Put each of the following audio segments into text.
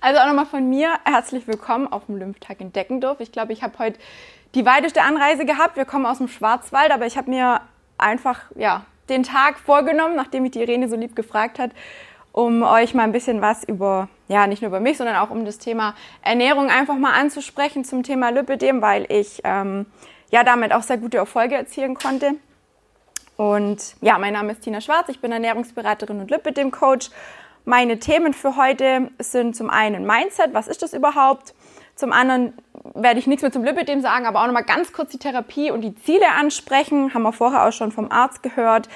Also auch nochmal von mir herzlich willkommen auf dem Lymphtag in Deckendorf. Ich glaube, ich habe heute die weiteste Anreise gehabt. Wir kommen aus dem Schwarzwald, aber ich habe mir einfach ja, den Tag vorgenommen, nachdem mich die Irene so lieb gefragt hat, um euch mal ein bisschen was über, ja, nicht nur über mich, sondern auch um das Thema Ernährung einfach mal anzusprechen zum Thema Lipidem, weil ich ähm, ja damit auch sehr gute Erfolge erzielen konnte. Und ja, mein Name ist Tina Schwarz, ich bin Ernährungsberaterin und Lipidem-Coach. Meine Themen für heute sind zum einen Mindset, was ist das überhaupt? Zum anderen werde ich nichts mehr zum Lipidem sagen, aber auch nochmal ganz kurz die Therapie und die Ziele ansprechen. Haben wir vorher auch schon vom Arzt gehört.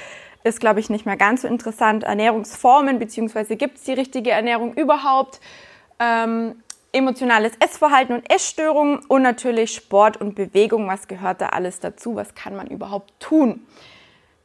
Ist, glaube ich, nicht mehr ganz so interessant. Ernährungsformen, beziehungsweise gibt es die richtige Ernährung überhaupt? Ähm, emotionales Essverhalten und Essstörungen und natürlich Sport und Bewegung. Was gehört da alles dazu? Was kann man überhaupt tun?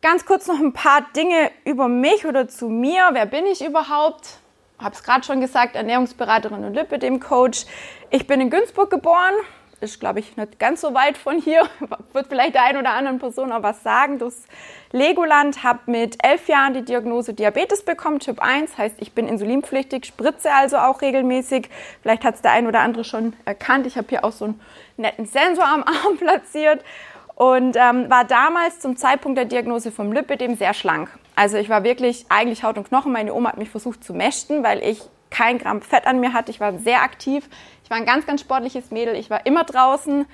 Ganz kurz noch ein paar Dinge über mich oder zu mir. Wer bin ich überhaupt? habe es gerade schon gesagt, Ernährungsberaterin und Lipidem-Coach. Ich bin in Günzburg geboren, ist, glaube ich, nicht ganz so weit von hier, wird vielleicht der einen oder anderen Person auch was sagen. Das Legoland habe mit elf Jahren die Diagnose Diabetes bekommen, Typ 1, heißt, ich bin insulinpflichtig, spritze also auch regelmäßig. Vielleicht hat es der ein oder andere schon erkannt. Ich habe hier auch so einen netten Sensor am Arm platziert und ähm, war damals zum Zeitpunkt der Diagnose vom Lipidem sehr schlank. Also ich war wirklich eigentlich Haut und Knochen. Meine Oma hat mich versucht zu mächten, weil ich kein Gramm Fett an mir hatte. Ich war sehr aktiv. Ich war ein ganz, ganz sportliches Mädel. Ich war immer draußen.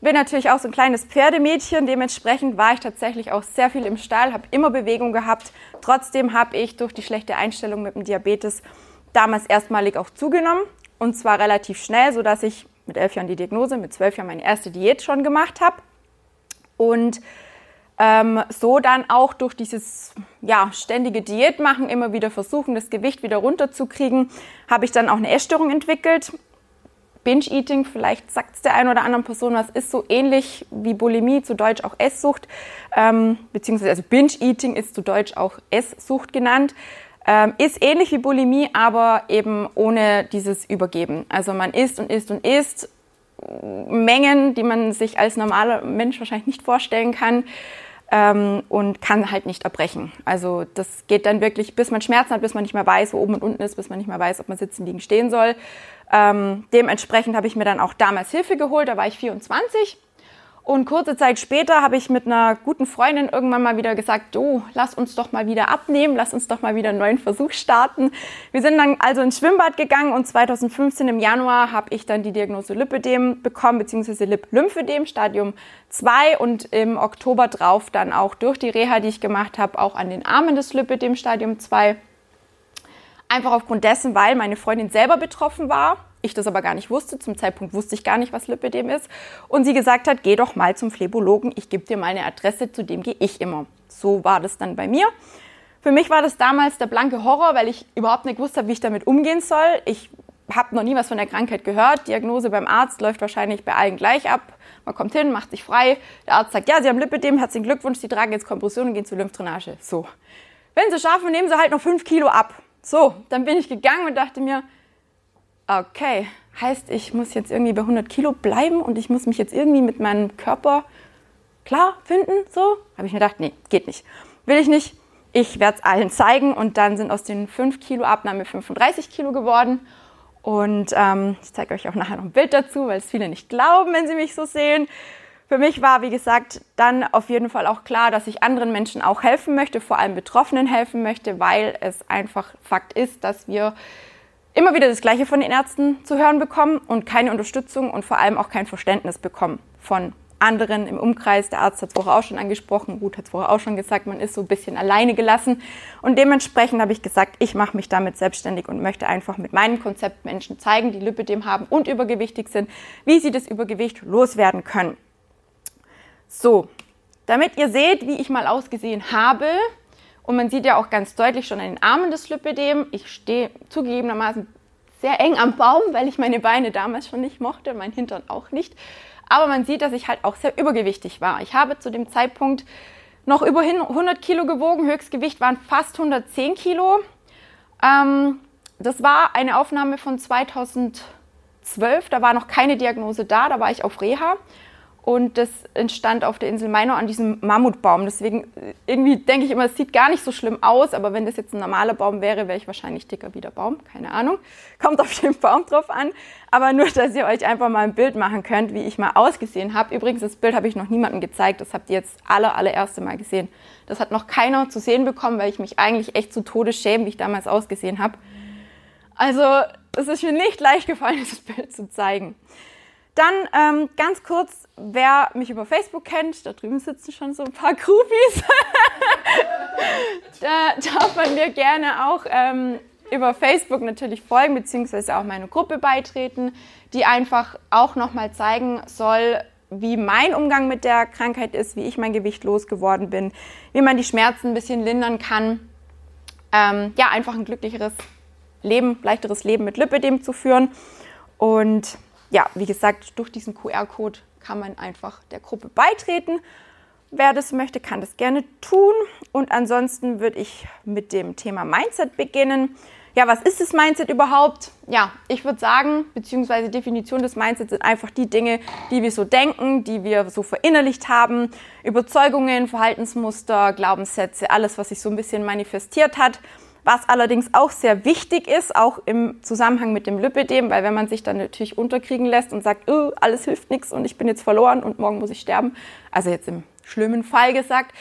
Bin natürlich auch so ein kleines Pferdemädchen. Dementsprechend war ich tatsächlich auch sehr viel im Stall, habe immer Bewegung gehabt. Trotzdem habe ich durch die schlechte Einstellung mit dem Diabetes damals erstmalig auch zugenommen. Und zwar relativ schnell, sodass ich mit elf Jahren die Diagnose, mit zwölf Jahren meine erste Diät schon gemacht habe. Und ähm, so dann auch durch dieses ja, ständige Diät machen, immer wieder versuchen, das Gewicht wieder runterzukriegen, habe ich dann auch eine Essstörung entwickelt. Binge-Eating, vielleicht sagt es der einen oder anderen Person was, ist so ähnlich wie Bulimie, zu Deutsch auch Esssucht, ähm, beziehungsweise also Binge-Eating ist zu Deutsch auch Esssucht genannt. Ähm, ist ähnlich wie Bulimie, aber eben ohne dieses Übergeben. Also man isst und isst und isst Mengen, die man sich als normaler Mensch wahrscheinlich nicht vorstellen kann ähm, und kann halt nicht erbrechen. Also das geht dann wirklich, bis man Schmerzen hat, bis man nicht mehr weiß, wo oben und unten ist, bis man nicht mehr weiß, ob man sitzen, liegen, stehen soll. Ähm, dementsprechend habe ich mir dann auch damals Hilfe geholt, da war ich 24 und kurze Zeit später habe ich mit einer guten Freundin irgendwann mal wieder gesagt, du, lass uns doch mal wieder abnehmen, lass uns doch mal wieder einen neuen Versuch starten. Wir sind dann also ins Schwimmbad gegangen und 2015 im Januar habe ich dann die Diagnose Lipödem bekommen, beziehungsweise Lip-Lymphödem, Stadium 2 und im Oktober drauf dann auch durch die Reha, die ich gemacht habe, auch an den Armen des Lipödem, Stadium 2. Einfach aufgrund dessen, weil meine Freundin selber betroffen war ich das aber gar nicht wusste. Zum Zeitpunkt wusste ich gar nicht, was Lipidem ist. Und sie gesagt hat, geh doch mal zum Phlebologen, ich gebe dir mal eine Adresse, zu dem gehe ich immer. So war das dann bei mir. Für mich war das damals der blanke Horror, weil ich überhaupt nicht gewusst habe, wie ich damit umgehen soll. Ich habe noch nie was von der Krankheit gehört. Diagnose beim Arzt läuft wahrscheinlich bei allen gleich ab. Man kommt hin, macht sich frei. Der Arzt sagt, ja, Sie haben Lipidem, herzlichen Glückwunsch, Sie tragen jetzt Kompression und gehen zur Lymphdrainage. So. Wenn Sie schaffen, nehmen Sie halt noch fünf Kilo ab. So, dann bin ich gegangen und dachte mir, okay, heißt, ich muss jetzt irgendwie bei 100 Kilo bleiben und ich muss mich jetzt irgendwie mit meinem Körper klar finden, so? Habe ich mir gedacht, nee, geht nicht. Will ich nicht. Ich werde es allen zeigen und dann sind aus den 5 Kilo Abnahme 35 Kilo geworden. Und ähm, ich zeige euch auch nachher noch ein Bild dazu, weil es viele nicht glauben, wenn sie mich so sehen. Für mich war, wie gesagt, dann auf jeden Fall auch klar, dass ich anderen Menschen auch helfen möchte, vor allem Betroffenen helfen möchte, weil es einfach Fakt ist, dass wir immer wieder das Gleiche von den Ärzten zu hören bekommen und keine Unterstützung und vor allem auch kein Verständnis bekommen von anderen im Umkreis. Der Arzt hat es vorher auch schon angesprochen, Ruth hat es vorher auch schon gesagt, man ist so ein bisschen alleine gelassen. Und dementsprechend habe ich gesagt, ich mache mich damit selbstständig und möchte einfach mit meinem Konzept Menschen zeigen, die Lipidem haben und übergewichtig sind, wie sie das Übergewicht loswerden können. So, damit ihr seht, wie ich mal ausgesehen habe, und man sieht ja auch ganz deutlich schon an den Armen des Lipidem, ich stehe zugegebenermaßen sehr eng am Baum, weil ich meine Beine damals schon nicht mochte, mein Hintern auch nicht. Aber man sieht, dass ich halt auch sehr übergewichtig war. Ich habe zu dem Zeitpunkt noch über 100 Kilo gewogen, Höchstgewicht waren fast 110 Kilo. Ähm, das war eine Aufnahme von 2012, da war noch keine Diagnose da, da war ich auf Reha. Und das entstand auf der Insel Mainau an diesem Mammutbaum. Deswegen äh, irgendwie denke ich immer, es sieht gar nicht so schlimm aus, aber wenn das jetzt ein normaler Baum wäre, wäre ich wahrscheinlich dicker wie der Baum. Keine Ahnung. Kommt auf den Baum drauf an. Aber nur, dass ihr euch einfach mal ein Bild machen könnt, wie ich mal ausgesehen habe. Übrigens, das Bild habe ich noch niemandem gezeigt. Das habt ihr jetzt aller, allererste Mal gesehen. Das hat noch keiner zu sehen bekommen, weil ich mich eigentlich echt zu Tode schäme, wie ich damals ausgesehen habe. Also, es ist mir nicht leicht gefallen, dieses Bild zu zeigen. Dann ähm, ganz kurz, wer mich über Facebook kennt, da drüben sitzen schon so ein paar Groupies. da darf man mir gerne auch ähm, über Facebook natürlich folgen, beziehungsweise auch meine Gruppe beitreten, die einfach auch nochmal zeigen soll, wie mein Umgang mit der Krankheit ist, wie ich mein Gewicht losgeworden bin, wie man die Schmerzen ein bisschen lindern kann. Ähm, ja, einfach ein glücklicheres Leben, leichteres Leben mit Lipidem zu führen. Und ja, wie gesagt, durch diesen QR-Code kann man einfach der Gruppe beitreten. Wer das möchte, kann das gerne tun. Und ansonsten würde ich mit dem Thema Mindset beginnen. Ja, was ist das Mindset überhaupt? Ja, ich würde sagen, beziehungsweise Definition des Mindsets sind einfach die Dinge, die wir so denken, die wir so verinnerlicht haben. Überzeugungen, Verhaltensmuster, Glaubenssätze, alles, was sich so ein bisschen manifestiert hat. Was allerdings auch sehr wichtig ist, auch im Zusammenhang mit dem Lipidem, weil wenn man sich dann natürlich unterkriegen lässt und sagt, oh, alles hilft nichts und ich bin jetzt verloren und morgen muss ich sterben, also jetzt im schlimmen Fall gesagt,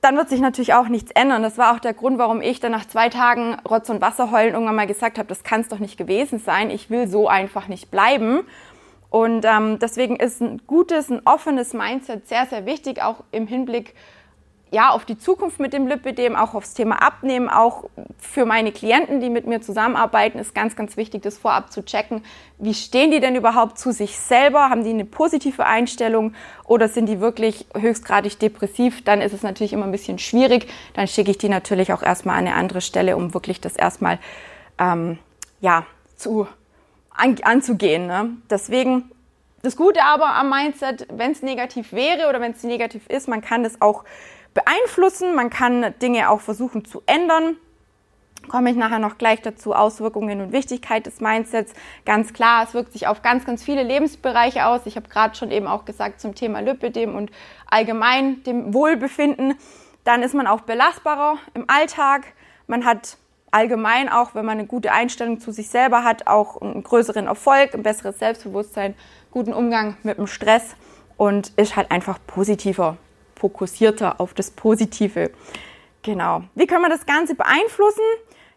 dann wird sich natürlich auch nichts ändern. Das war auch der Grund, warum ich dann nach zwei Tagen Rotz und Wasser heulen irgendwann mal gesagt habe, das kann es doch nicht gewesen sein. Ich will so einfach nicht bleiben. Und ähm, deswegen ist ein gutes, ein offenes Mindset sehr, sehr wichtig, auch im Hinblick ja, auf die Zukunft mit dem Lipidem, auch aufs Thema Abnehmen, auch für meine Klienten, die mit mir zusammenarbeiten, ist ganz, ganz wichtig, das vorab zu checken. Wie stehen die denn überhaupt zu sich selber? Haben die eine positive Einstellung oder sind die wirklich höchstgradig depressiv? Dann ist es natürlich immer ein bisschen schwierig. Dann schicke ich die natürlich auch erstmal an eine andere Stelle, um wirklich das erstmal ähm, ja, zu, an, anzugehen. Ne? Deswegen das Gute aber am Mindset, wenn es negativ wäre oder wenn es negativ ist, man kann das auch beeinflussen. Man kann Dinge auch versuchen zu ändern. Komme ich nachher noch gleich dazu, Auswirkungen und Wichtigkeit des Mindsets. Ganz klar, es wirkt sich auf ganz, ganz viele Lebensbereiche aus. Ich habe gerade schon eben auch gesagt zum Thema Lipidem und allgemein dem Wohlbefinden. Dann ist man auch belastbarer im Alltag. Man hat allgemein auch, wenn man eine gute Einstellung zu sich selber hat, auch einen größeren Erfolg, ein besseres Selbstbewusstsein, guten Umgang mit dem Stress und ist halt einfach positiver fokussierter auf das Positive. Genau. Wie kann man das Ganze beeinflussen?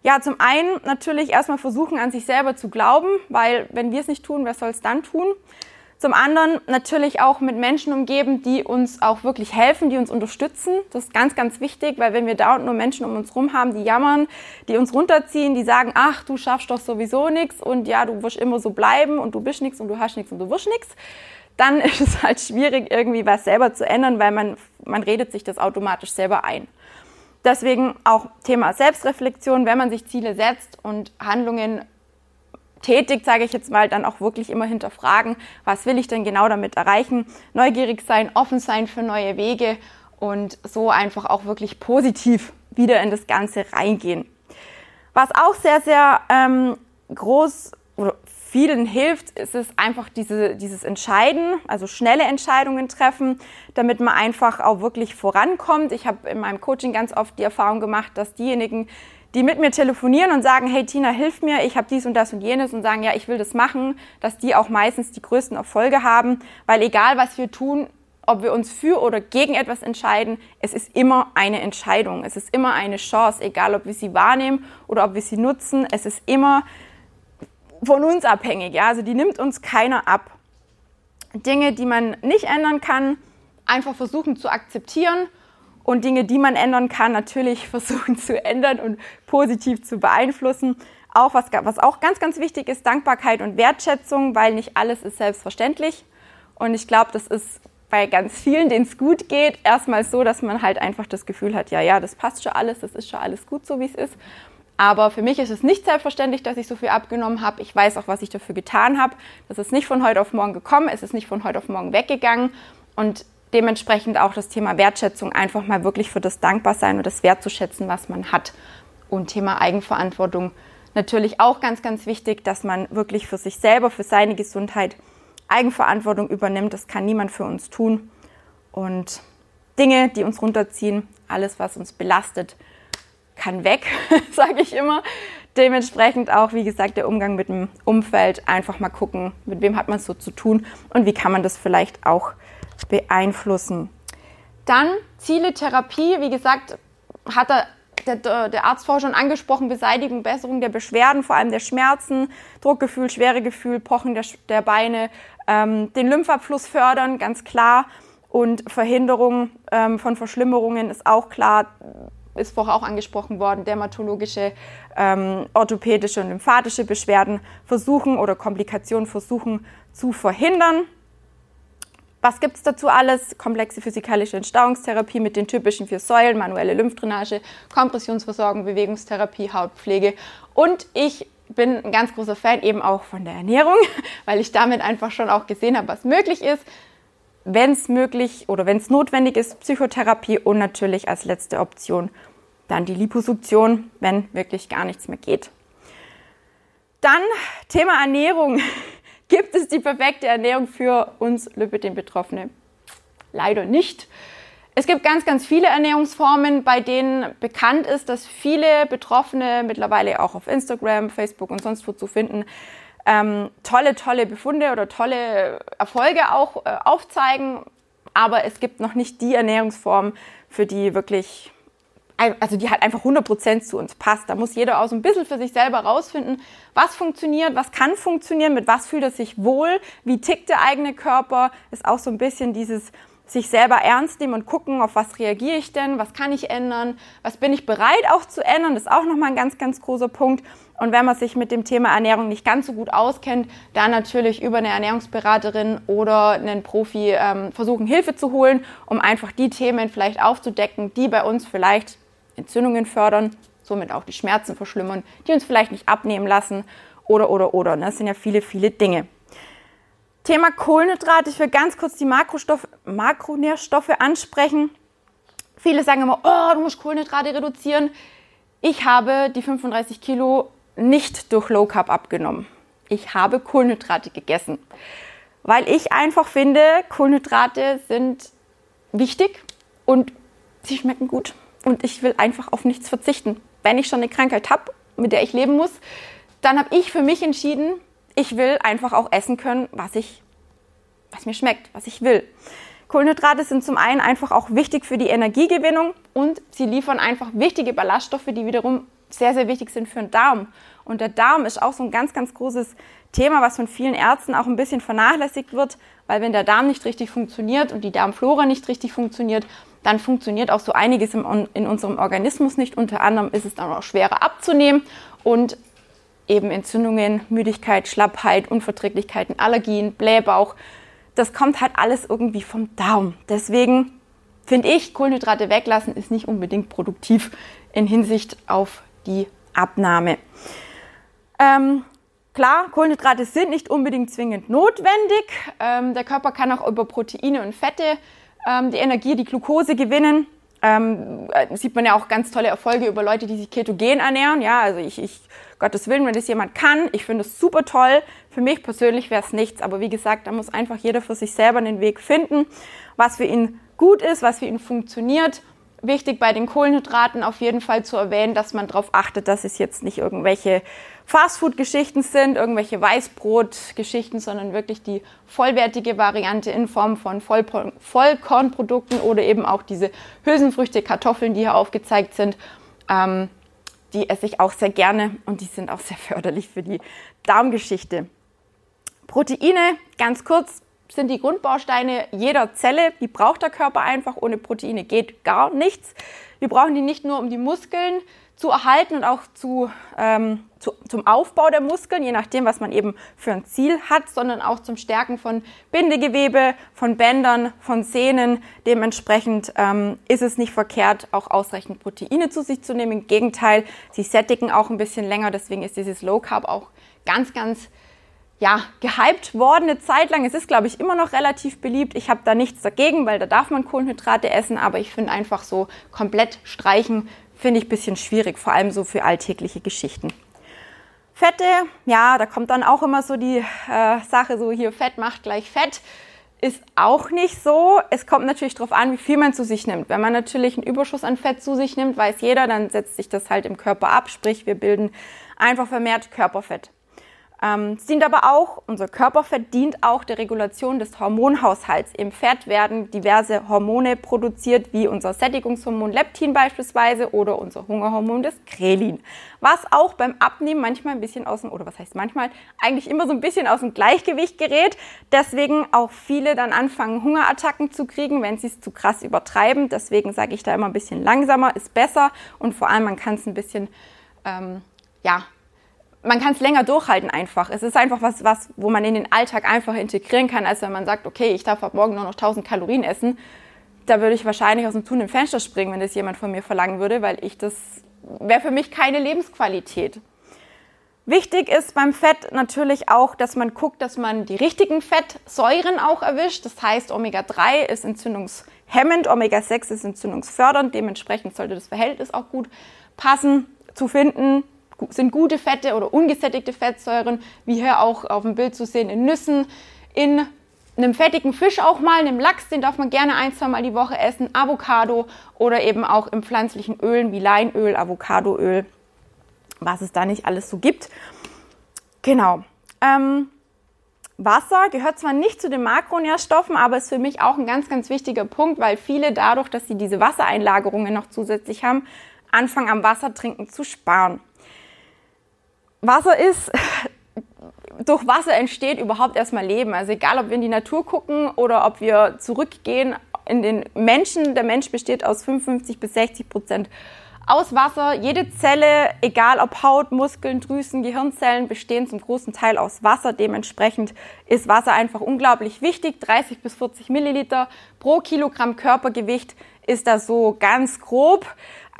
Ja, zum einen natürlich erstmal versuchen, an sich selber zu glauben, weil wenn wir es nicht tun, wer soll es dann tun? Zum anderen natürlich auch mit Menschen umgeben, die uns auch wirklich helfen, die uns unterstützen. Das ist ganz, ganz wichtig, weil wenn wir dauernd nur Menschen um uns rum haben, die jammern, die uns runterziehen, die sagen, ach, du schaffst doch sowieso nichts und ja, du wirst immer so bleiben und du bist nichts und du hast nichts und du wirst nichts, dann ist es halt schwierig, irgendwie was selber zu ändern, weil man, man redet sich das automatisch selber ein. Deswegen auch Thema Selbstreflexion, wenn man sich Ziele setzt und Handlungen tätigt, sage ich jetzt mal, dann auch wirklich immer hinterfragen, was will ich denn genau damit erreichen, neugierig sein, offen sein für neue Wege und so einfach auch wirklich positiv wieder in das Ganze reingehen. Was auch sehr, sehr ähm, groß oder vielen hilft, ist es einfach diese, dieses Entscheiden, also schnelle Entscheidungen treffen, damit man einfach auch wirklich vorankommt. Ich habe in meinem Coaching ganz oft die Erfahrung gemacht, dass diejenigen, die mit mir telefonieren und sagen, hey Tina, hilf mir, ich habe dies und das und jenes und sagen, ja, ich will das machen, dass die auch meistens die größten Erfolge haben, weil egal was wir tun, ob wir uns für oder gegen etwas entscheiden, es ist immer eine Entscheidung, es ist immer eine Chance, egal ob wir sie wahrnehmen oder ob wir sie nutzen, es ist immer von uns abhängig. Ja? Also die nimmt uns keiner ab. Dinge, die man nicht ändern kann, einfach versuchen zu akzeptieren und Dinge, die man ändern kann, natürlich versuchen zu ändern und positiv zu beeinflussen. Auch was, was auch ganz, ganz wichtig ist, Dankbarkeit und Wertschätzung, weil nicht alles ist selbstverständlich. Und ich glaube, das ist bei ganz vielen, denen es gut geht, erstmal so, dass man halt einfach das Gefühl hat, ja, ja, das passt schon alles, das ist schon alles gut so, wie es ist. Aber für mich ist es nicht selbstverständlich, dass ich so viel abgenommen habe. Ich weiß auch, was ich dafür getan habe. Das ist nicht von heute auf morgen gekommen, es ist nicht von heute auf morgen weggegangen. Und dementsprechend auch das Thema Wertschätzung, einfach mal wirklich für das Dankbarsein und das wertzuschätzen, was man hat. Und Thema Eigenverantwortung natürlich auch ganz, ganz wichtig, dass man wirklich für sich selber, für seine Gesundheit Eigenverantwortung übernimmt. Das kann niemand für uns tun. Und Dinge, die uns runterziehen, alles, was uns belastet, kann weg, sage ich immer. Dementsprechend auch, wie gesagt, der Umgang mit dem Umfeld. Einfach mal gucken, mit wem hat man es so zu tun und wie kann man das vielleicht auch beeinflussen. Dann Ziele, Therapie. Wie gesagt, hat er der, der Arzt vorher schon angesprochen, Beseitigung, Besserung der Beschwerden, vor allem der Schmerzen, Druckgefühl, Schweregefühl, Pochen der, der Beine, ähm, den Lymphabfluss fördern, ganz klar. Und Verhinderung ähm, von Verschlimmerungen ist auch klar, ist vorher auch angesprochen worden, dermatologische, ähm, orthopädische und lymphatische Beschwerden versuchen oder Komplikationen versuchen zu verhindern. Was gibt es dazu alles? Komplexe physikalische Entstauungstherapie mit den typischen vier Säulen, manuelle Lymphdrainage, Kompressionsversorgung, Bewegungstherapie, Hautpflege. Und ich bin ein ganz großer Fan eben auch von der Ernährung, weil ich damit einfach schon auch gesehen habe, was möglich ist. Wenn es möglich oder wenn es notwendig ist, Psychotherapie und natürlich als letzte Option dann die Liposuktion, wenn wirklich gar nichts mehr geht. Dann Thema Ernährung. Gibt es die perfekte Ernährung für uns Lipidem-Betroffene? Leider nicht. Es gibt ganz, ganz viele Ernährungsformen, bei denen bekannt ist, dass viele Betroffene mittlerweile auch auf Instagram, Facebook und sonst wo zu finden, ähm, tolle, tolle Befunde oder tolle Erfolge auch äh, aufzeigen. Aber es gibt noch nicht die Ernährungsform, für die wirklich also die halt einfach 100% zu uns passt. Da muss jeder auch so ein bisschen für sich selber rausfinden, was funktioniert, was kann funktionieren, mit was fühlt er sich wohl, wie tickt der eigene Körper, ist auch so ein bisschen dieses sich selber ernst nehmen und gucken, auf was reagiere ich denn, was kann ich ändern, was bin ich bereit auch zu ändern, das ist auch nochmal ein ganz, ganz großer Punkt. Und wenn man sich mit dem Thema Ernährung nicht ganz so gut auskennt, dann natürlich über eine Ernährungsberaterin oder einen Profi ähm, versuchen, Hilfe zu holen, um einfach die Themen vielleicht aufzudecken, die bei uns vielleicht Entzündungen fördern, somit auch die Schmerzen verschlimmern, die uns vielleicht nicht abnehmen lassen oder, oder, oder. Das sind ja viele, viele Dinge. Thema Kohlenhydrate. Ich will ganz kurz die Makrostoff, Makronährstoffe ansprechen. Viele sagen immer, oh, du musst Kohlenhydrate reduzieren. Ich habe die 35 Kilo nicht durch Low Carb abgenommen. Ich habe Kohlenhydrate gegessen, weil ich einfach finde, Kohlenhydrate sind wichtig und sie schmecken gut und ich will einfach auf nichts verzichten. Wenn ich schon eine Krankheit habe, mit der ich leben muss, dann habe ich für mich entschieden, ich will einfach auch essen können, was ich, was mir schmeckt, was ich will. Kohlenhydrate sind zum einen einfach auch wichtig für die Energiegewinnung und sie liefern einfach wichtige Ballaststoffe, die wiederum sehr, sehr wichtig sind für den Darm. Und der Darm ist auch so ein ganz, ganz großes Thema, was von vielen Ärzten auch ein bisschen vernachlässigt wird, weil wenn der Darm nicht richtig funktioniert und die Darmflora nicht richtig funktioniert, dann funktioniert auch so einiges im, in unserem Organismus nicht. Unter anderem ist es dann auch schwerer abzunehmen und eben Entzündungen, Müdigkeit, Schlappheit, Unverträglichkeiten, Allergien, Blähbauch. Das kommt halt alles irgendwie vom Darm. Deswegen finde ich, Kohlenhydrate weglassen ist nicht unbedingt produktiv in Hinsicht auf Abnahme. Ähm, klar, Kohlenhydrate sind nicht unbedingt zwingend notwendig. Ähm, der Körper kann auch über Proteine und Fette ähm, die Energie, die Glucose gewinnen. Ähm, äh, sieht man ja auch ganz tolle Erfolge über Leute, die sich ketogen ernähren. Ja, also ich, ich Gottes Willen, wenn das jemand kann, ich finde es super toll. Für mich persönlich wäre es nichts, aber wie gesagt, da muss einfach jeder für sich selber einen Weg finden, was für ihn gut ist, was für ihn funktioniert. Wichtig bei den Kohlenhydraten auf jeden Fall zu erwähnen, dass man darauf achtet, dass es jetzt nicht irgendwelche Fastfood-Geschichten sind, irgendwelche Weißbrot-Geschichten, sondern wirklich die vollwertige Variante in Form von Vollkornprodukten oder eben auch diese Hülsenfrüchte, Kartoffeln, die hier aufgezeigt sind. Ähm, die esse ich auch sehr gerne und die sind auch sehr förderlich für die Darmgeschichte. Proteine, ganz kurz, sind die Grundbausteine jeder Zelle. Die braucht der Körper einfach. Ohne Proteine geht gar nichts. Wir brauchen die nicht nur, um die Muskeln zu erhalten und auch zu, ähm, zu, zum Aufbau der Muskeln, je nachdem, was man eben für ein Ziel hat, sondern auch zum Stärken von Bindegewebe, von Bändern, von Sehnen. Dementsprechend ähm, ist es nicht verkehrt, auch ausreichend Proteine zu sich zu nehmen. Im Gegenteil, sie sättigen auch ein bisschen länger, deswegen ist dieses Low Carb auch ganz, ganz ja, gehypt worden eine Zeit lang. Es ist, glaube ich, immer noch relativ beliebt. Ich habe da nichts dagegen, weil da darf man Kohlenhydrate essen, aber ich finde einfach so komplett streichen finde ich ein bisschen schwierig, vor allem so für alltägliche Geschichten. Fette, ja, da kommt dann auch immer so die äh, Sache, so hier Fett macht gleich Fett. Ist auch nicht so. Es kommt natürlich darauf an, wie viel man zu sich nimmt. Wenn man natürlich einen Überschuss an Fett zu sich nimmt, weiß jeder, dann setzt sich das halt im Körper ab. Sprich, wir bilden einfach vermehrt Körperfett. Ähm, es dient aber auch, unser Körperfett dient auch der Regulation des Hormonhaushalts. Im Fett werden diverse Hormone produziert, wie unser Sättigungshormon Leptin beispielsweise oder unser Hungerhormon des Grelin. Was auch beim Abnehmen manchmal ein bisschen aus dem, oder was heißt manchmal, eigentlich immer so ein bisschen aus dem Gleichgewicht gerät. Deswegen auch viele dann anfangen, Hungerattacken zu kriegen, wenn sie es zu krass übertreiben. Deswegen sage ich da immer ein bisschen langsamer, ist besser und vor allem man kann es ein bisschen, ähm, ja, man kann es länger durchhalten einfach. Es ist einfach was, was, wo man in den Alltag einfach integrieren kann, als wenn man sagt, okay, ich darf ab morgen nur noch 1000 Kalorien essen. Da würde ich wahrscheinlich aus dem Tun im Fenster springen, wenn das jemand von mir verlangen würde, weil ich das wäre für mich keine Lebensqualität. Wichtig ist beim Fett natürlich auch, dass man guckt, dass man die richtigen Fettsäuren auch erwischt. Das heißt, Omega-3 ist entzündungshemmend, Omega-6 ist entzündungsfördernd. Dementsprechend sollte das Verhältnis auch gut passen zu finden sind gute Fette oder ungesättigte Fettsäuren, wie hier auch auf dem Bild zu sehen, in Nüssen, in einem fettigen Fisch auch mal, einem Lachs, den darf man gerne ein, zwei Mal die Woche essen, Avocado oder eben auch in pflanzlichen Ölen wie Leinöl, Avocadoöl, was es da nicht alles so gibt. Genau. Ähm, Wasser gehört zwar nicht zu den Makronährstoffen, aber ist für mich auch ein ganz, ganz wichtiger Punkt, weil viele dadurch, dass sie diese Wassereinlagerungen noch zusätzlich haben, anfangen am Wassertrinken zu sparen. Wasser ist, durch Wasser entsteht überhaupt erstmal Leben. Also egal, ob wir in die Natur gucken oder ob wir zurückgehen in den Menschen. Der Mensch besteht aus 55 bis 60 Prozent aus Wasser. Jede Zelle, egal ob Haut, Muskeln, Drüsen, Gehirnzellen, bestehen zum großen Teil aus Wasser. Dementsprechend ist Wasser einfach unglaublich wichtig. 30 bis 40 Milliliter pro Kilogramm Körpergewicht ist da so ganz grob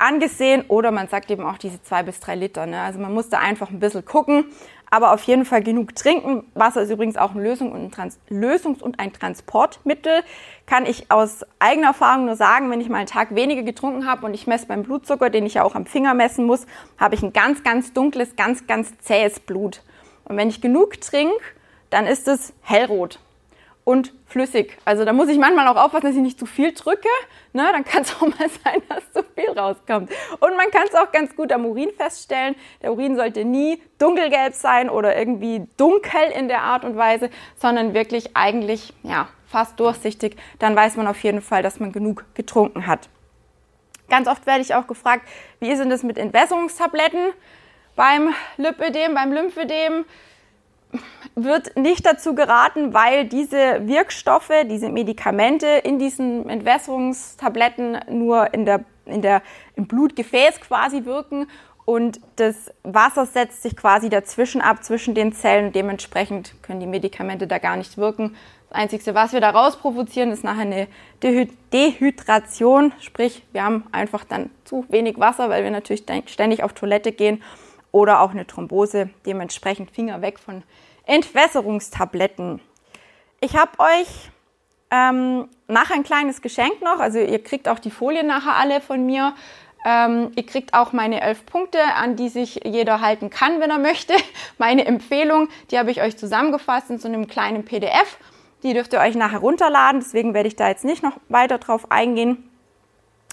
angesehen oder man sagt eben auch diese zwei bis drei Liter. Ne? Also man muss da einfach ein bisschen gucken, aber auf jeden Fall genug trinken. Wasser ist übrigens auch ein, Lösung und ein Trans Lösungs- und ein Transportmittel. Kann ich aus eigener Erfahrung nur sagen, wenn ich mal einen Tag weniger getrunken habe und ich messe beim Blutzucker, den ich ja auch am Finger messen muss, habe ich ein ganz, ganz dunkles, ganz, ganz zähes Blut. Und wenn ich genug trinke, dann ist es hellrot und flüssig. Also da muss ich manchmal auch aufpassen, dass ich nicht zu viel drücke. Ne? Dann kann es auch mal sein, dass zu viel rauskommt. Und man kann es auch ganz gut am Urin feststellen. Der Urin sollte nie dunkelgelb sein oder irgendwie dunkel in der Art und Weise, sondern wirklich eigentlich ja, fast durchsichtig. Dann weiß man auf jeden Fall, dass man genug getrunken hat. Ganz oft werde ich auch gefragt, wie ist denn das mit Entwässerungstabletten beim Lipödem, beim Lymphödem? Wird nicht dazu geraten, weil diese Wirkstoffe, diese Medikamente in diesen Entwässerungstabletten nur in der, in der, im Blutgefäß quasi wirken und das Wasser setzt sich quasi dazwischen ab, zwischen den Zellen. Dementsprechend können die Medikamente da gar nicht wirken. Das Einzige, was wir daraus provozieren, ist nachher eine Dehydration, sprich wir haben einfach dann zu wenig Wasser, weil wir natürlich ständig auf Toilette gehen oder auch eine Thrombose. Dementsprechend Finger weg von Entwässerungstabletten. Ich habe euch ähm, nachher ein kleines Geschenk noch. Also ihr kriegt auch die Folien nachher alle von mir. Ähm, ihr kriegt auch meine elf Punkte, an die sich jeder halten kann, wenn er möchte. Meine Empfehlung, die habe ich euch zusammengefasst in so einem kleinen PDF. Die dürft ihr euch nachher runterladen. Deswegen werde ich da jetzt nicht noch weiter drauf eingehen.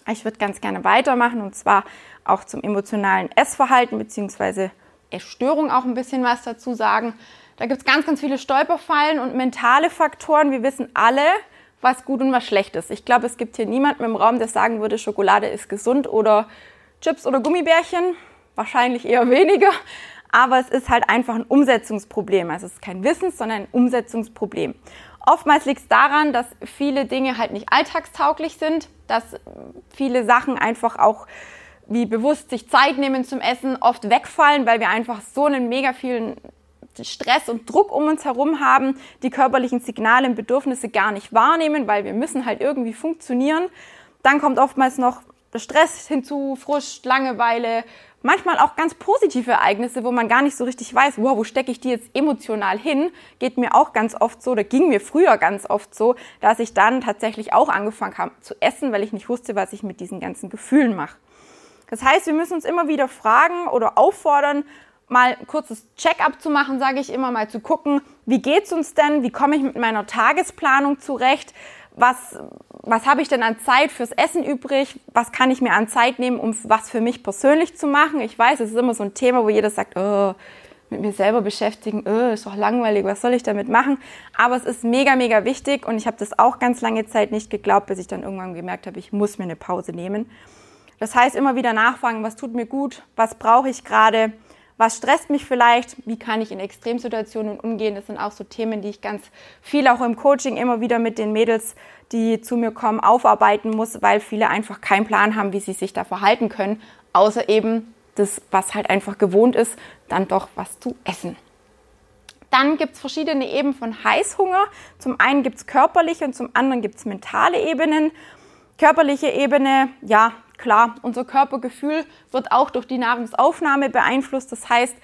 Ich würde ganz gerne weitermachen und zwar auch zum emotionalen Essverhalten bzw. Essstörung auch ein bisschen was dazu sagen. Da gibt es ganz, ganz viele Stolperfallen und mentale Faktoren. Wir wissen alle, was gut und was schlecht ist. Ich glaube, es gibt hier niemanden im Raum, der sagen würde, Schokolade ist gesund oder Chips oder Gummibärchen. Wahrscheinlich eher weniger. Aber es ist halt einfach ein Umsetzungsproblem. Also es ist kein Wissens-, sondern ein Umsetzungsproblem. Oftmals liegt es daran, dass viele Dinge halt nicht alltagstauglich sind, dass viele Sachen einfach auch wie bewusst sich Zeit nehmen zum Essen oft wegfallen, weil wir einfach so einen mega vielen Stress und Druck um uns herum haben, die körperlichen Signale und Bedürfnisse gar nicht wahrnehmen, weil wir müssen halt irgendwie funktionieren. Dann kommt oftmals noch Stress hinzu, Frust, Langeweile, manchmal auch ganz positive Ereignisse, wo man gar nicht so richtig weiß, wow, wo stecke ich die jetzt emotional hin? Geht mir auch ganz oft so, oder ging mir früher ganz oft so, dass ich dann tatsächlich auch angefangen habe zu essen, weil ich nicht wusste, was ich mit diesen ganzen Gefühlen mache. Das heißt, wir müssen uns immer wieder fragen oder auffordern, mal ein kurzes Check-up zu machen, sage ich immer, mal zu gucken, wie geht's uns denn, wie komme ich mit meiner Tagesplanung zurecht, was, was habe ich denn an Zeit fürs Essen übrig, was kann ich mir an Zeit nehmen, um was für mich persönlich zu machen. Ich weiß, es ist immer so ein Thema, wo jeder sagt, oh, mit mir selber beschäftigen, oh, ist doch langweilig, was soll ich damit machen? Aber es ist mega, mega wichtig und ich habe das auch ganz lange Zeit nicht geglaubt, bis ich dann irgendwann gemerkt habe, ich muss mir eine Pause nehmen. Das heißt, immer wieder nachfragen, was tut mir gut, was brauche ich gerade, was stresst mich vielleicht, wie kann ich in Extremsituationen umgehen. Das sind auch so Themen, die ich ganz viel auch im Coaching immer wieder mit den Mädels, die zu mir kommen, aufarbeiten muss, weil viele einfach keinen Plan haben, wie sie sich da verhalten können, außer eben das, was halt einfach gewohnt ist, dann doch was zu essen. Dann gibt es verschiedene Ebenen von Heißhunger. Zum einen gibt es körperliche und zum anderen gibt es mentale Ebenen. Körperliche Ebene, ja, klar, unser Körpergefühl wird auch durch die Nahrungsaufnahme beeinflusst. Das heißt,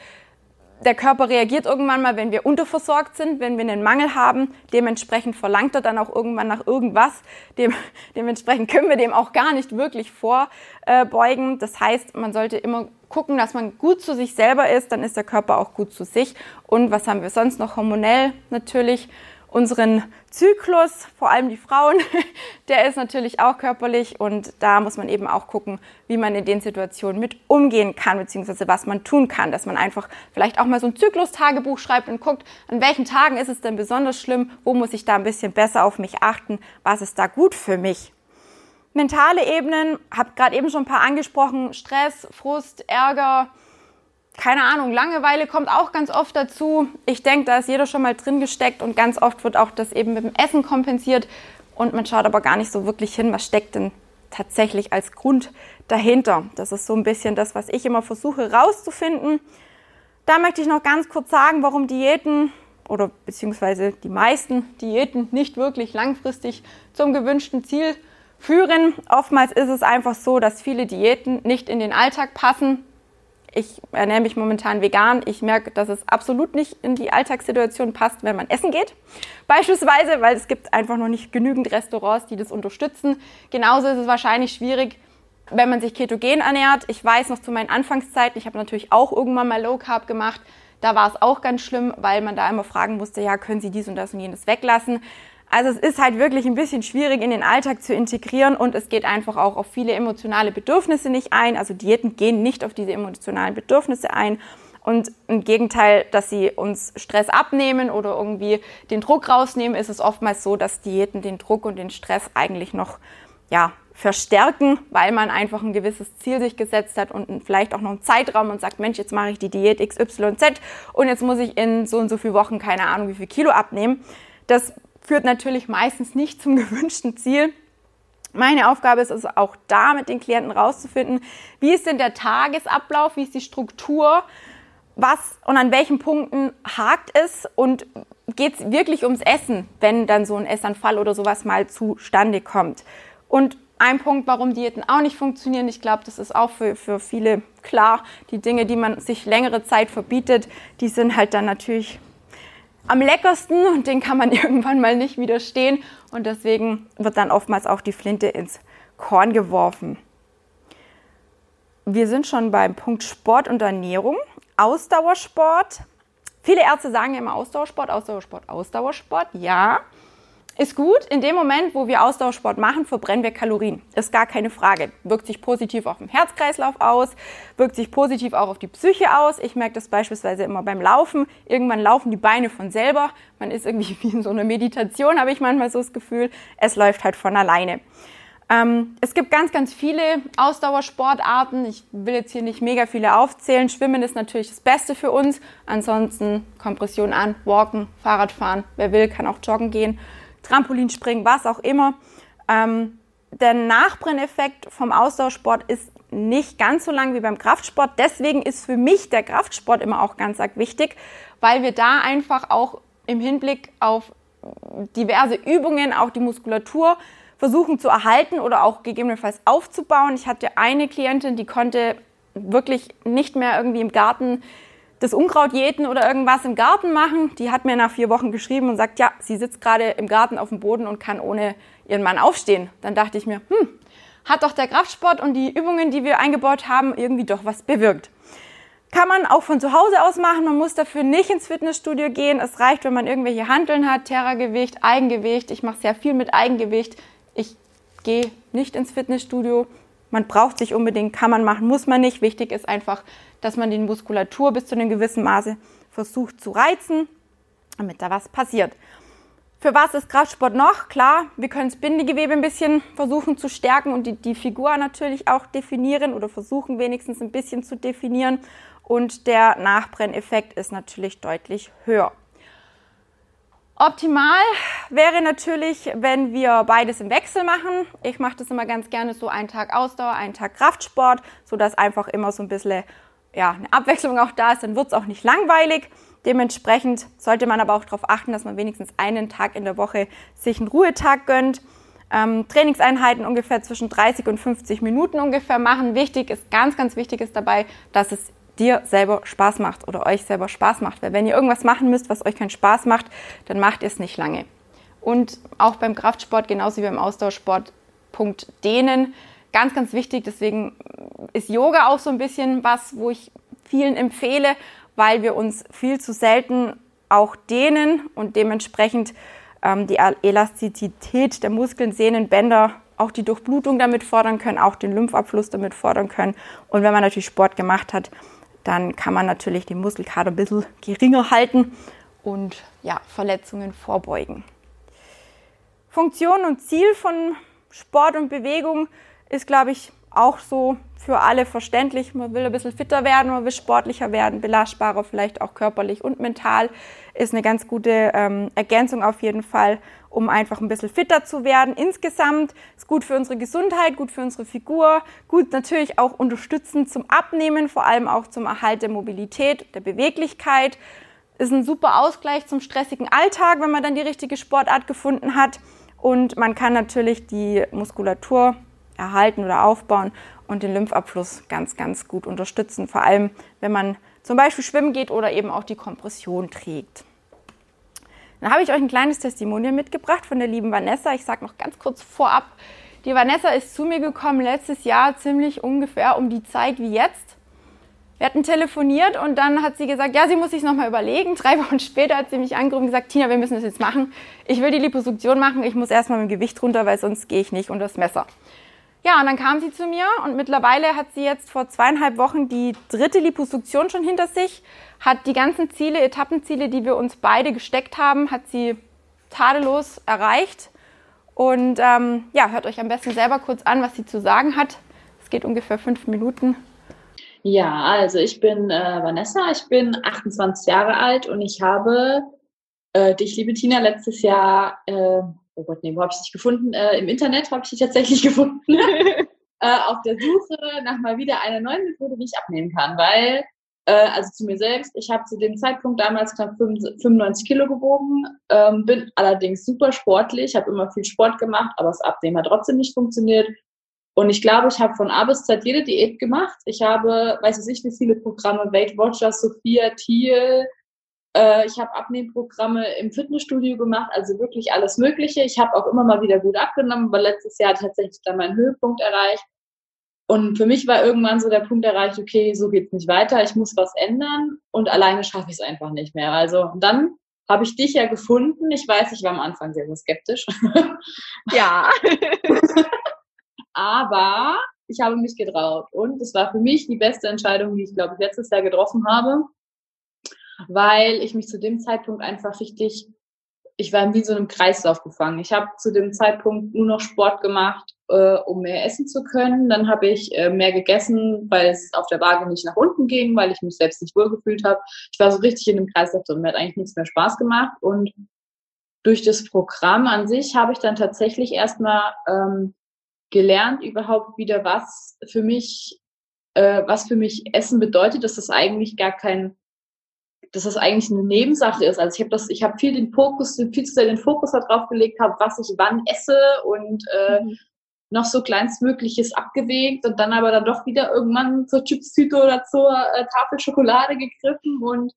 der Körper reagiert irgendwann mal, wenn wir unterversorgt sind, wenn wir einen Mangel haben. Dementsprechend verlangt er dann auch irgendwann nach irgendwas. Dem, dementsprechend können wir dem auch gar nicht wirklich vorbeugen. Das heißt, man sollte immer gucken, dass man gut zu sich selber ist, dann ist der Körper auch gut zu sich. Und was haben wir sonst noch hormonell natürlich? Unseren Zyklus, vor allem die Frauen, der ist natürlich auch körperlich und da muss man eben auch gucken, wie man in den Situationen mit umgehen kann, beziehungsweise was man tun kann, dass man einfach vielleicht auch mal so ein Zyklus-Tagebuch schreibt und guckt, an welchen Tagen ist es denn besonders schlimm, wo muss ich da ein bisschen besser auf mich achten, was ist da gut für mich. Mentale Ebenen, habe gerade eben schon ein paar angesprochen, Stress, Frust, Ärger, keine Ahnung, Langeweile kommt auch ganz oft dazu. Ich denke, da ist jeder schon mal drin gesteckt und ganz oft wird auch das eben mit dem Essen kompensiert und man schaut aber gar nicht so wirklich hin, was steckt denn tatsächlich als Grund dahinter. Das ist so ein bisschen das, was ich immer versuche rauszufinden. Da möchte ich noch ganz kurz sagen, warum Diäten oder beziehungsweise die meisten Diäten nicht wirklich langfristig zum gewünschten Ziel führen. Oftmals ist es einfach so, dass viele Diäten nicht in den Alltag passen, ich ernähre mich momentan vegan. Ich merke, dass es absolut nicht in die Alltagssituation passt, wenn man essen geht. Beispielsweise, weil es gibt einfach noch nicht genügend Restaurants, die das unterstützen. Genauso ist es wahrscheinlich schwierig, wenn man sich ketogen ernährt. Ich weiß noch zu meinen Anfangszeiten, ich habe natürlich auch irgendwann mal Low Carb gemacht. Da war es auch ganz schlimm, weil man da immer fragen musste, ja, können Sie dies und das und jenes weglassen? Also es ist halt wirklich ein bisschen schwierig in den Alltag zu integrieren und es geht einfach auch auf viele emotionale Bedürfnisse nicht ein. Also Diäten gehen nicht auf diese emotionalen Bedürfnisse ein. Und im Gegenteil, dass sie uns Stress abnehmen oder irgendwie den Druck rausnehmen, ist es oftmals so, dass Diäten den Druck und den Stress eigentlich noch ja, verstärken, weil man einfach ein gewisses Ziel sich gesetzt hat und vielleicht auch noch einen Zeitraum und sagt, Mensch, jetzt mache ich die Diät XYZ und jetzt muss ich in so und so viele Wochen keine Ahnung wie viel Kilo abnehmen. Das führt natürlich meistens nicht zum gewünschten Ziel. Meine Aufgabe ist also auch da mit den Klienten rauszufinden, wie ist denn der Tagesablauf, wie ist die Struktur, was und an welchen Punkten hakt es und geht es wirklich ums Essen, wenn dann so ein Essanfall oder sowas mal zustande kommt. Und ein Punkt, warum Diäten auch nicht funktionieren, ich glaube, das ist auch für, für viele klar, die Dinge, die man sich längere Zeit verbietet, die sind halt dann natürlich am leckersten und den kann man irgendwann mal nicht widerstehen und deswegen wird dann oftmals auch die Flinte ins Korn geworfen. Wir sind schon beim Punkt Sport und Ernährung. Ausdauersport. Viele Ärzte sagen ja immer Ausdauersport, Ausdauersport, Ausdauersport. Ja, ist gut. In dem Moment, wo wir Ausdauersport machen, verbrennen wir Kalorien. Ist gar keine Frage. Wirkt sich positiv auf den Herzkreislauf aus, wirkt sich positiv auch auf die Psyche aus. Ich merke das beispielsweise immer beim Laufen. Irgendwann laufen die Beine von selber. Man ist irgendwie wie in so einer Meditation, habe ich manchmal so das Gefühl. Es läuft halt von alleine. Ähm, es gibt ganz, ganz viele Ausdauersportarten. Ich will jetzt hier nicht mega viele aufzählen. Schwimmen ist natürlich das Beste für uns. Ansonsten Kompression an, Walken, Fahrradfahren. Wer will, kann auch joggen gehen. Trampolinspringen, was auch immer. Ähm, der Nachbrenneffekt vom Ausdauersport ist nicht ganz so lang wie beim Kraftsport. Deswegen ist für mich der Kraftsport immer auch ganz arg wichtig, weil wir da einfach auch im Hinblick auf diverse Übungen, auch die Muskulatur versuchen zu erhalten oder auch gegebenenfalls aufzubauen. Ich hatte eine Klientin, die konnte wirklich nicht mehr irgendwie im Garten das Unkraut jäten oder irgendwas im Garten machen. Die hat mir nach vier Wochen geschrieben und sagt, ja, sie sitzt gerade im Garten auf dem Boden und kann ohne ihren Mann aufstehen. Dann dachte ich mir, hm, hat doch der Kraftsport und die Übungen, die wir eingebaut haben, irgendwie doch was bewirkt. Kann man auch von zu Hause aus machen. Man muss dafür nicht ins Fitnessstudio gehen. Es reicht, wenn man irgendwelche Hanteln hat, Terragewicht, Eigengewicht. Ich mache sehr viel mit Eigengewicht. Ich gehe nicht ins Fitnessstudio. Man braucht sich unbedingt, kann man machen, muss man nicht. Wichtig ist einfach, dass man die Muskulatur bis zu einem gewissen Maße versucht zu reizen, damit da was passiert. Für was ist Kraftsport noch? Klar, wir können das Bindegewebe ein bisschen versuchen zu stärken und die, die Figur natürlich auch definieren oder versuchen wenigstens ein bisschen zu definieren. Und der Nachbrenneffekt ist natürlich deutlich höher. Optimal wäre natürlich, wenn wir beides im Wechsel machen. Ich mache das immer ganz gerne so einen Tag Ausdauer, einen Tag Kraftsport, sodass einfach immer so ein bisschen ja, eine Abwechslung auch da ist. Dann wird es auch nicht langweilig. Dementsprechend sollte man aber auch darauf achten, dass man wenigstens einen Tag in der Woche sich einen Ruhetag gönnt. Ähm, Trainingseinheiten ungefähr zwischen 30 und 50 Minuten ungefähr machen. Wichtig ist, ganz, ganz wichtig ist dabei, dass es dir selber Spaß macht oder euch selber Spaß macht. Weil wenn ihr irgendwas machen müsst, was euch keinen Spaß macht, dann macht ihr es nicht lange. Und auch beim Kraftsport, genauso wie beim Ausdauersport, Punkt Dehnen. Ganz, ganz wichtig. Deswegen ist Yoga auch so ein bisschen was, wo ich vielen empfehle, weil wir uns viel zu selten auch dehnen und dementsprechend ähm, die Elastizität der Muskeln, Sehnen, Bänder, auch die Durchblutung damit fordern können, auch den Lymphabfluss damit fordern können. Und wenn man natürlich Sport gemacht hat, dann kann man natürlich den Muskelkater ein bisschen geringer halten und ja, Verletzungen vorbeugen. Funktion und Ziel von Sport und Bewegung ist, glaube ich, auch so für alle verständlich. Man will ein bisschen fitter werden, man will sportlicher werden, belastbarer, vielleicht auch körperlich und mental. Ist eine ganz gute ähm, Ergänzung auf jeden Fall, um einfach ein bisschen fitter zu werden. Insgesamt ist gut für unsere Gesundheit, gut für unsere Figur, gut natürlich auch unterstützend zum Abnehmen, vor allem auch zum Erhalt der Mobilität, der Beweglichkeit. Ist ein super Ausgleich zum stressigen Alltag, wenn man dann die richtige Sportart gefunden hat. Und man kann natürlich die Muskulatur erhalten oder aufbauen und den Lymphabfluss ganz, ganz gut unterstützen. Vor allem, wenn man zum Beispiel schwimmen geht oder eben auch die Kompression trägt. Dann habe ich euch ein kleines Testimonial mitgebracht von der lieben Vanessa. Ich sage noch ganz kurz vorab, die Vanessa ist zu mir gekommen letztes Jahr ziemlich ungefähr um die Zeit wie jetzt. Wir hatten telefoniert und dann hat sie gesagt, ja, sie muss sich nochmal überlegen. Drei Wochen später hat sie mich angerufen und gesagt, Tina, wir müssen das jetzt machen. Ich will die Liposuktion machen, ich muss erstmal mit dem Gewicht runter, weil sonst gehe ich nicht unter das Messer. Ja, und dann kam sie zu mir und mittlerweile hat sie jetzt vor zweieinhalb Wochen die dritte Liposuktion schon hinter sich, hat die ganzen Ziele, Etappenziele, die wir uns beide gesteckt haben, hat sie tadellos erreicht. Und ähm, ja, hört euch am besten selber kurz an, was sie zu sagen hat. Es geht ungefähr fünf Minuten. Ja, also ich bin äh, Vanessa, ich bin 28 Jahre alt und ich habe äh, dich, liebe Tina, letztes Jahr äh, oh Gott, nee, wo habe ich dich gefunden? Äh, Im Internet habe ich dich tatsächlich gefunden. äh, auf der Suche nach mal wieder einer neuen Methode, wie ich abnehmen kann, weil, äh, also zu mir selbst, ich habe zu dem Zeitpunkt damals knapp 95 Kilo gewogen, ähm, bin allerdings super sportlich, habe immer viel Sport gemacht, aber das Abnehmen hat trotzdem nicht funktioniert. Und ich glaube, ich habe von A bis Z jede Diät gemacht. Ich habe, weiß ich nicht, wie viele Programme, Weight Watchers, Sophia, Thiel, äh, ich habe Abnehmprogramme im Fitnessstudio gemacht, also wirklich alles Mögliche. Ich habe auch immer mal wieder gut abgenommen, weil letztes Jahr tatsächlich dann meinen Höhepunkt erreicht. Und für mich war irgendwann so der Punkt erreicht, okay, so geht's nicht weiter, ich muss was ändern und alleine schaffe ich es einfach nicht mehr. Also dann habe ich dich ja gefunden. Ich weiß, ich war am Anfang sehr, sehr skeptisch. Ja. Aber ich habe mich getraut und es war für mich die beste Entscheidung, die ich, glaube ich, letztes Jahr getroffen habe weil ich mich zu dem Zeitpunkt einfach richtig, ich war wie so einem Kreislauf gefangen. Ich habe zu dem Zeitpunkt nur noch Sport gemacht, äh, um mehr essen zu können. Dann habe ich äh, mehr gegessen, weil es auf der Waage nicht nach unten ging, weil ich mich selbst nicht wohlgefühlt habe. Ich war so richtig in dem Kreislauf und mir hat eigentlich nichts mehr Spaß gemacht. Und durch das Programm an sich habe ich dann tatsächlich erstmal ähm, gelernt, überhaupt wieder was für mich, äh, was für mich Essen bedeutet, dass das eigentlich gar kein dass das eigentlich eine Nebensache ist. Also ich habe das, ich habe viel den Fokus, viel zu sehr den Fokus darauf gelegt habe, was ich wann esse und äh, mhm. noch so kleinstmögliches abgewegt und dann aber dann doch wieder irgendwann zur Chipstüte oder zur äh, Tafel Schokolade gegriffen und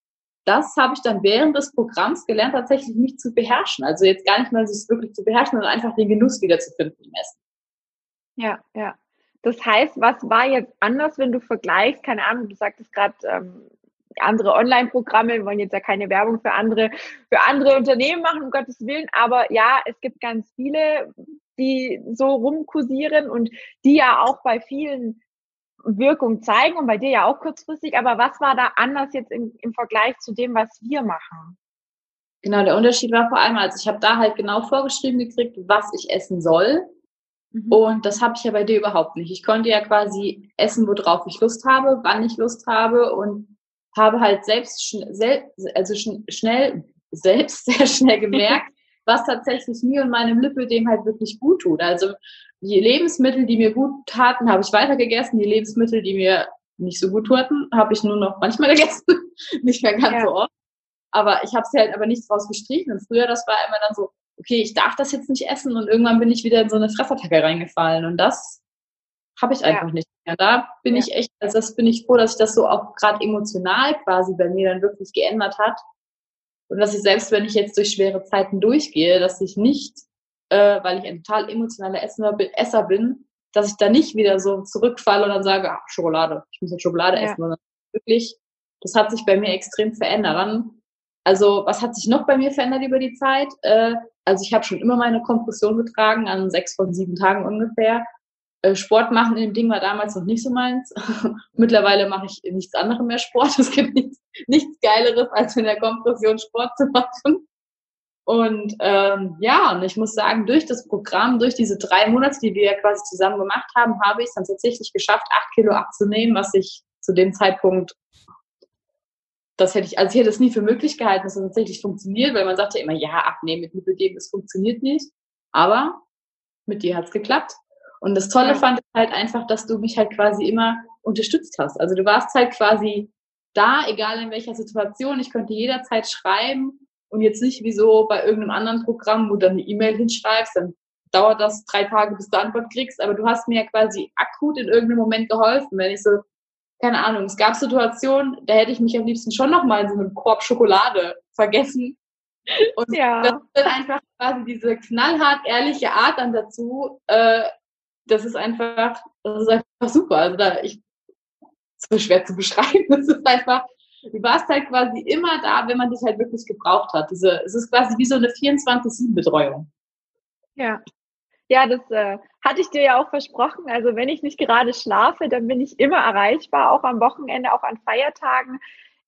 das habe ich dann während des Programms gelernt, tatsächlich mich zu beherrschen. Also jetzt gar nicht mal sich wirklich zu beherrschen, sondern einfach den Genuss wiederzufinden im Essen. Ja, ja. Das heißt, was war jetzt anders, wenn du vergleichst? Keine Ahnung, du sagtest gerade ähm, andere Online-Programme, wir wollen jetzt ja keine Werbung für andere, für andere Unternehmen machen, um Gottes Willen, aber ja, es gibt ganz viele, die so rumkursieren und die ja auch bei vielen Wirkung zeigen und bei dir ja auch kurzfristig. Aber was war da anders jetzt im, im Vergleich zu dem, was wir machen? Genau, der Unterschied war vor allem, also ich habe da halt genau vorgeschrieben gekriegt, was ich essen soll. Mhm. Und das habe ich ja bei dir überhaupt nicht. Ich konnte ja quasi essen, worauf ich Lust habe, wann ich Lust habe und habe halt selbst, schn sel also schn schnell, selbst sehr schnell gemerkt, was tatsächlich mir und meinem Lipödem halt wirklich gut tut. Also die Lebensmittel, die mir gut taten, habe ich weiter gegessen. Die Lebensmittel, die mir nicht so gut taten, habe ich nur noch manchmal gegessen, nicht mehr ganz ja. so oft. Aber ich habe sie halt aber nicht draus gestrichen. Und früher, das war immer dann so, okay, ich darf das jetzt nicht essen. Und irgendwann bin ich wieder in so eine Fressattacke reingefallen. Und das habe ich einfach ja. nicht mehr. Da bin ja. ich echt, also das bin ich froh, dass sich das so auch gerade emotional quasi bei mir dann wirklich geändert hat. Und dass ich selbst, wenn ich jetzt durch schwere Zeiten durchgehe, dass ich nicht, äh, weil ich ein total emotionaler Esser bin, dass ich da nicht wieder so zurückfalle und dann sage, ach, Schokolade, ich muss jetzt Schokolade ja. essen, sondern wirklich, das hat sich bei mir extrem verändert. Dann, also was hat sich noch bei mir verändert über die Zeit? Äh, also ich habe schon immer meine Kompression getragen, an sechs von sieben Tagen ungefähr. Äh, Sport machen in dem Ding war damals noch nicht so meins. Mittlerweile mache ich nichts anderes mehr Sport. Es gibt nichts, nichts Geileres, als in der Kompression Sport zu machen. Und ähm, ja, und ich muss sagen, durch das Programm, durch diese drei Monate, die wir ja quasi zusammen gemacht haben, habe ich es dann tatsächlich geschafft, acht Kilo abzunehmen, was ich zu dem Zeitpunkt, das hätte ich, also ich hätte es nie für möglich gehalten, dass es tatsächlich funktioniert, weil man sagt ja immer, ja, abnehmen mit Lipidem, das funktioniert nicht. Aber mit dir hat es geklappt. Und das Tolle ja. fand ich halt einfach, dass du mich halt quasi immer unterstützt hast. Also du warst halt quasi da, egal in welcher Situation. Ich konnte jederzeit schreiben und jetzt nicht wie so bei irgendeinem anderen Programm, wo du dann eine E-Mail hinschreibst, dann dauert das drei Tage, bis du Antwort kriegst. Aber du hast mir ja quasi akut in irgendeinem Moment geholfen, wenn ich so, keine Ahnung, es gab Situationen, da hätte ich mich am liebsten schon nochmal in so einem Korb Schokolade vergessen. Und ja. das ist dann einfach quasi diese knallhart ehrliche Art dann dazu, äh, das ist einfach, das ist einfach super. Also da, ich, so schwer zu beschreiben. Das ist einfach, du warst halt quasi immer da, wenn man dich halt wirklich gebraucht hat. Diese, es ist quasi wie so eine 24-7-Betreuung. Ja. Ja, das äh, hatte ich dir ja auch versprochen. Also wenn ich nicht gerade schlafe, dann bin ich immer erreichbar, auch am Wochenende, auch an Feiertagen.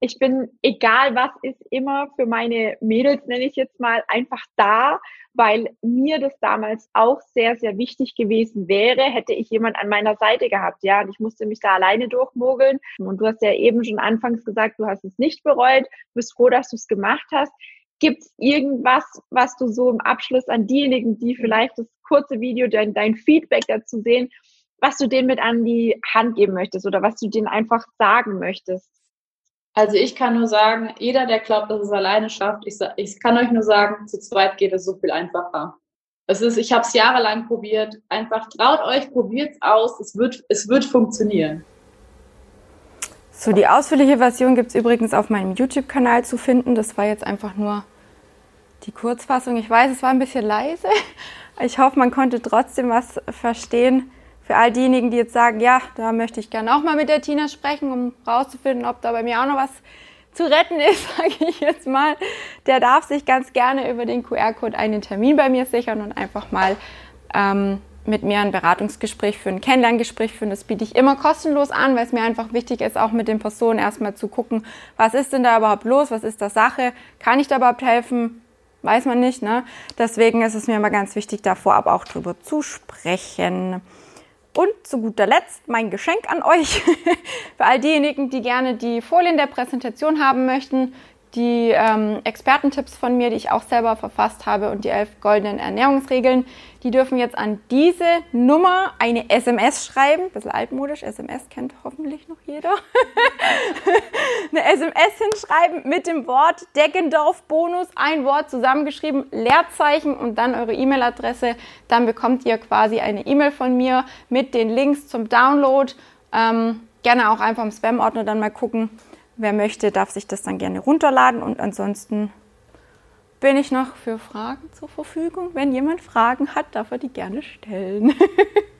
Ich bin, egal was ist, immer für meine Mädels, nenne ich jetzt mal, einfach da, weil mir das damals auch sehr, sehr wichtig gewesen wäre, hätte ich jemand an meiner Seite gehabt, ja, und ich musste mich da alleine durchmogeln. Und du hast ja eben schon anfangs gesagt, du hast es nicht bereut, bist froh, dass du es gemacht hast. Gibt es irgendwas, was du so im Abschluss an diejenigen, die vielleicht das kurze Video, dein, dein Feedback dazu sehen, was du denen mit an die Hand geben möchtest oder was du denen einfach sagen möchtest? Also ich kann nur sagen, jeder, der glaubt, dass es alleine schafft, ich, ich kann euch nur sagen, zu zweit geht es so viel einfacher. Es ist, ich habe es jahrelang probiert. Einfach traut euch, probiert es aus. Wird, es wird funktionieren. So, die ausführliche Version gibt es übrigens auf meinem YouTube-Kanal zu finden. Das war jetzt einfach nur die Kurzfassung. Ich weiß, es war ein bisschen leise. Ich hoffe, man konnte trotzdem was verstehen für all diejenigen, die jetzt sagen, ja, da möchte ich gerne auch mal mit der Tina sprechen, um rauszufinden, ob da bei mir auch noch was zu retten ist, sage ich jetzt mal, der darf sich ganz gerne über den QR-Code einen Termin bei mir sichern und einfach mal ähm, mit mir ein Beratungsgespräch führen, ein Kennenlerngespräch führen. Das biete ich immer kostenlos an, weil es mir einfach wichtig ist, auch mit den Personen erstmal zu gucken, was ist denn da überhaupt los, was ist da Sache, kann ich da überhaupt helfen, weiß man nicht. Ne? Deswegen ist es mir immer ganz wichtig, da vorab auch drüber zu sprechen. Und zu guter Letzt mein Geschenk an euch. Für all diejenigen, die gerne die Folien der Präsentation haben möchten die ähm, Expertentipps von mir, die ich auch selber verfasst habe und die elf goldenen Ernährungsregeln, die dürfen jetzt an diese Nummer eine SMS schreiben. Bisschen altmodisch, SMS kennt hoffentlich noch jeder. eine SMS hinschreiben mit dem Wort Deggendorf Bonus, ein Wort zusammengeschrieben, Leerzeichen und dann eure E-Mail-Adresse. Dann bekommt ihr quasi eine E-Mail von mir mit den Links zum Download. Ähm, gerne auch einfach im Spam-Ordner dann mal gucken Wer möchte, darf sich das dann gerne runterladen und ansonsten bin ich noch für Fragen zur Verfügung. Wenn jemand Fragen hat, darf er die gerne stellen.